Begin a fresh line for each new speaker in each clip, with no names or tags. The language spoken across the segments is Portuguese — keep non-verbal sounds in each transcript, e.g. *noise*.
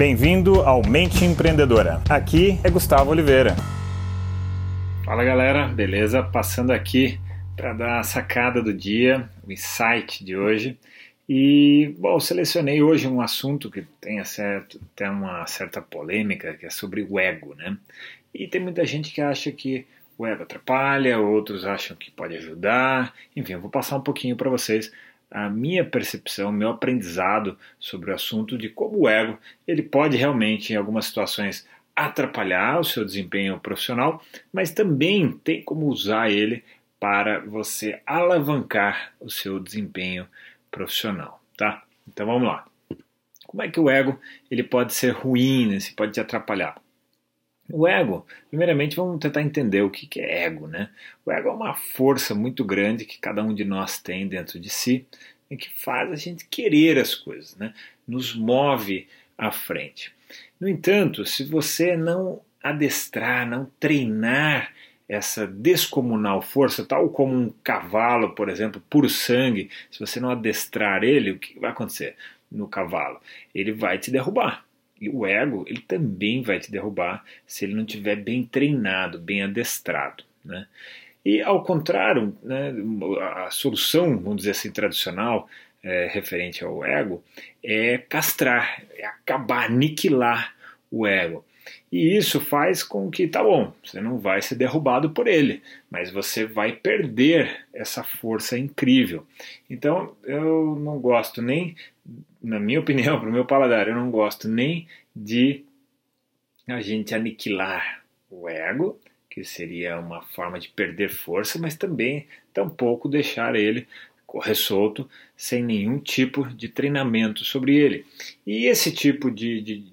Bem-vindo ao Mente Empreendedora. Aqui é Gustavo Oliveira. Fala galera, beleza? Passando aqui para dar a sacada do dia, o insight de hoje. E, bom, selecionei hoje um assunto que tem, certo, tem uma certa polêmica, que é sobre o ego, né? E tem muita gente que acha que o ego atrapalha, outros acham que pode ajudar. Enfim, eu vou passar um pouquinho para vocês a minha percepção, meu aprendizado sobre o assunto de como o ego ele pode realmente, em algumas situações, atrapalhar o seu desempenho profissional, mas também tem como usar ele para você alavancar o seu desempenho profissional, tá? Então vamos lá. Como é que o ego ele pode ser ruim, né? se pode te atrapalhar? O ego, primeiramente vamos tentar entender o que é ego, né? O ego é uma força muito grande que cada um de nós tem dentro de si e que faz a gente querer as coisas, né? Nos move à frente. No entanto, se você não adestrar, não treinar essa descomunal força, tal como um cavalo, por exemplo, puro sangue, se você não adestrar ele, o que vai acontecer no cavalo? Ele vai te derrubar. O ego, ele também vai te derrubar se ele não tiver bem treinado, bem adestrado. Né? E ao contrário, né, a solução, vamos dizer assim, tradicional, é, referente ao ego, é castrar, é acabar, aniquilar o ego. E isso faz com que, tá bom, você não vai ser derrubado por ele, mas você vai perder essa força incrível. Então, eu não gosto nem, na minha opinião, *laughs* para o meu paladar, eu não gosto nem de a gente aniquilar o ego, que seria uma forma de perder força, mas também tampouco deixar ele correr solto sem nenhum tipo de treinamento sobre ele. E esse tipo de, de,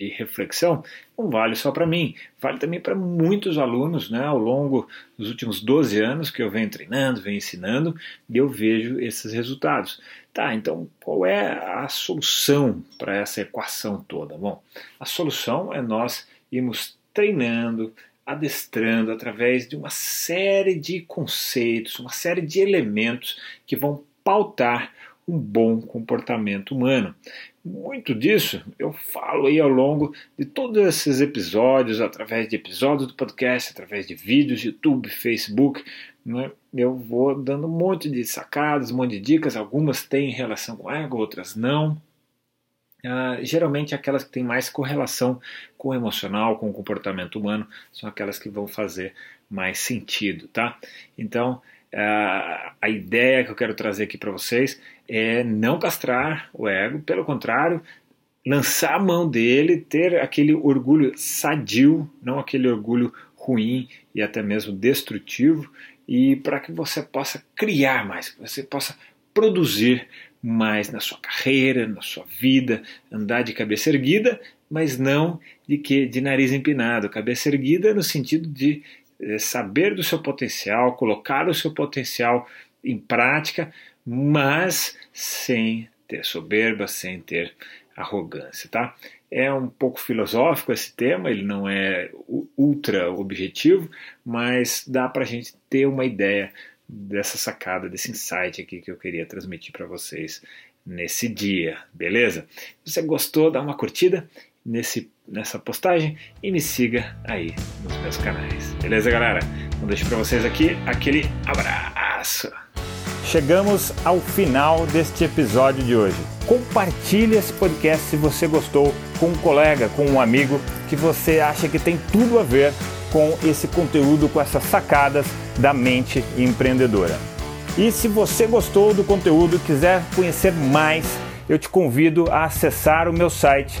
de reflexão não vale só para mim, vale também para muitos alunos né, ao longo dos últimos 12 anos que eu venho treinando, venho ensinando eu vejo esses resultados. Tá, então qual é a solução para essa equação toda? Bom, a solução é nós irmos treinando, adestrando através de uma série de conceitos, uma série de elementos que vão pautar um bom comportamento humano. Muito disso eu falo aí ao longo de todos esses episódios, através de episódios do podcast, através de vídeos, YouTube, Facebook. Né? Eu vou dando um monte de sacadas, um monte de dicas. Algumas têm relação com ego, outras não. Uh, geralmente aquelas que têm mais correlação com o emocional, com o comportamento humano, são aquelas que vão fazer mais sentido, tá? Então, uh, a ideia que eu quero trazer aqui para vocês é não castrar o ego, pelo contrário, lançar a mão dele, ter aquele orgulho sadio, não aquele orgulho ruim e até mesmo destrutivo, e para que você possa criar mais, que você possa produzir mais na sua carreira, na sua vida, andar de cabeça erguida, mas não de que de nariz empinado, cabeça erguida no sentido de é, saber do seu potencial, colocar o seu potencial em prática, mas sem ter soberba, sem ter arrogância, tá? É um pouco filosófico esse tema, ele não é ultra objetivo, mas dá para a gente ter uma ideia dessa sacada, desse insight aqui que eu queria transmitir para vocês nesse dia, beleza? Se você gostou, dá uma curtida nesse, nessa postagem e me siga aí nos meus canais, beleza, galera? Então deixo para vocês aqui aquele abraço. Chegamos ao final deste episódio de hoje. Compartilhe esse podcast se você gostou com um colega, com um amigo que você acha que tem tudo a ver com esse conteúdo, com essas sacadas da mente empreendedora. E se você gostou do conteúdo e quiser conhecer mais, eu te convido a acessar o meu site